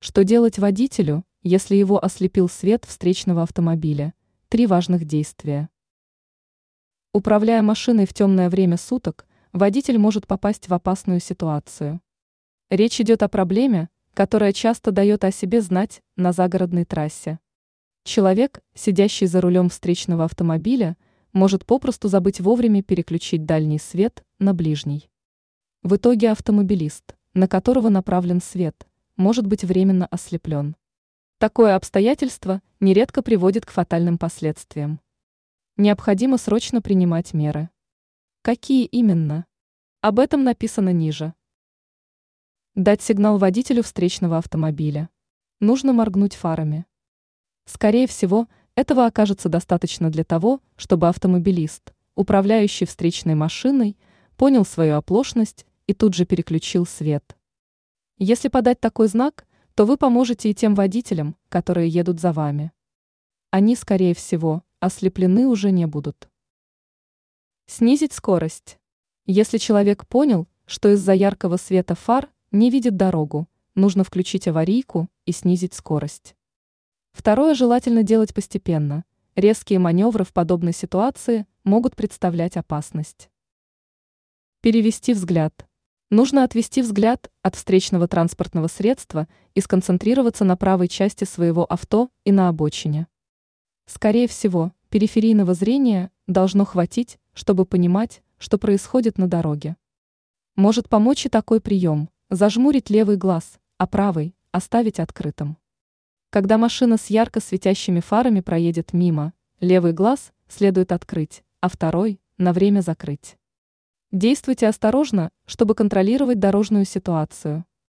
Что делать водителю, если его ослепил свет встречного автомобиля? Три важных действия. Управляя машиной в темное время суток, водитель может попасть в опасную ситуацию. Речь идет о проблеме, которая часто дает о себе знать на загородной трассе. Человек, сидящий за рулем встречного автомобиля, может попросту забыть вовремя переключить дальний свет на ближний. В итоге автомобилист, на которого направлен свет, может быть временно ослеплен. Такое обстоятельство нередко приводит к фатальным последствиям. Необходимо срочно принимать меры. Какие именно? Об этом написано ниже. Дать сигнал водителю встречного автомобиля. Нужно моргнуть фарами. Скорее всего, этого окажется достаточно для того, чтобы автомобилист, управляющий встречной машиной, понял свою оплошность и тут же переключил свет. Если подать такой знак, то вы поможете и тем водителям, которые едут за вами. Они, скорее всего, ослеплены уже не будут. Снизить скорость. Если человек понял, что из-за яркого света фар не видит дорогу, нужно включить аварийку и снизить скорость. Второе желательно делать постепенно. Резкие маневры в подобной ситуации могут представлять опасность. Перевести взгляд. Нужно отвести взгляд от встречного транспортного средства и сконцентрироваться на правой части своего авто и на обочине. Скорее всего, периферийного зрения должно хватить, чтобы понимать, что происходит на дороге. Может помочь и такой прием – зажмурить левый глаз, а правый – оставить открытым. Когда машина с ярко светящими фарами проедет мимо, левый глаз следует открыть, а второй – на время закрыть. Действуйте осторожно, чтобы контролировать дорожную ситуацию.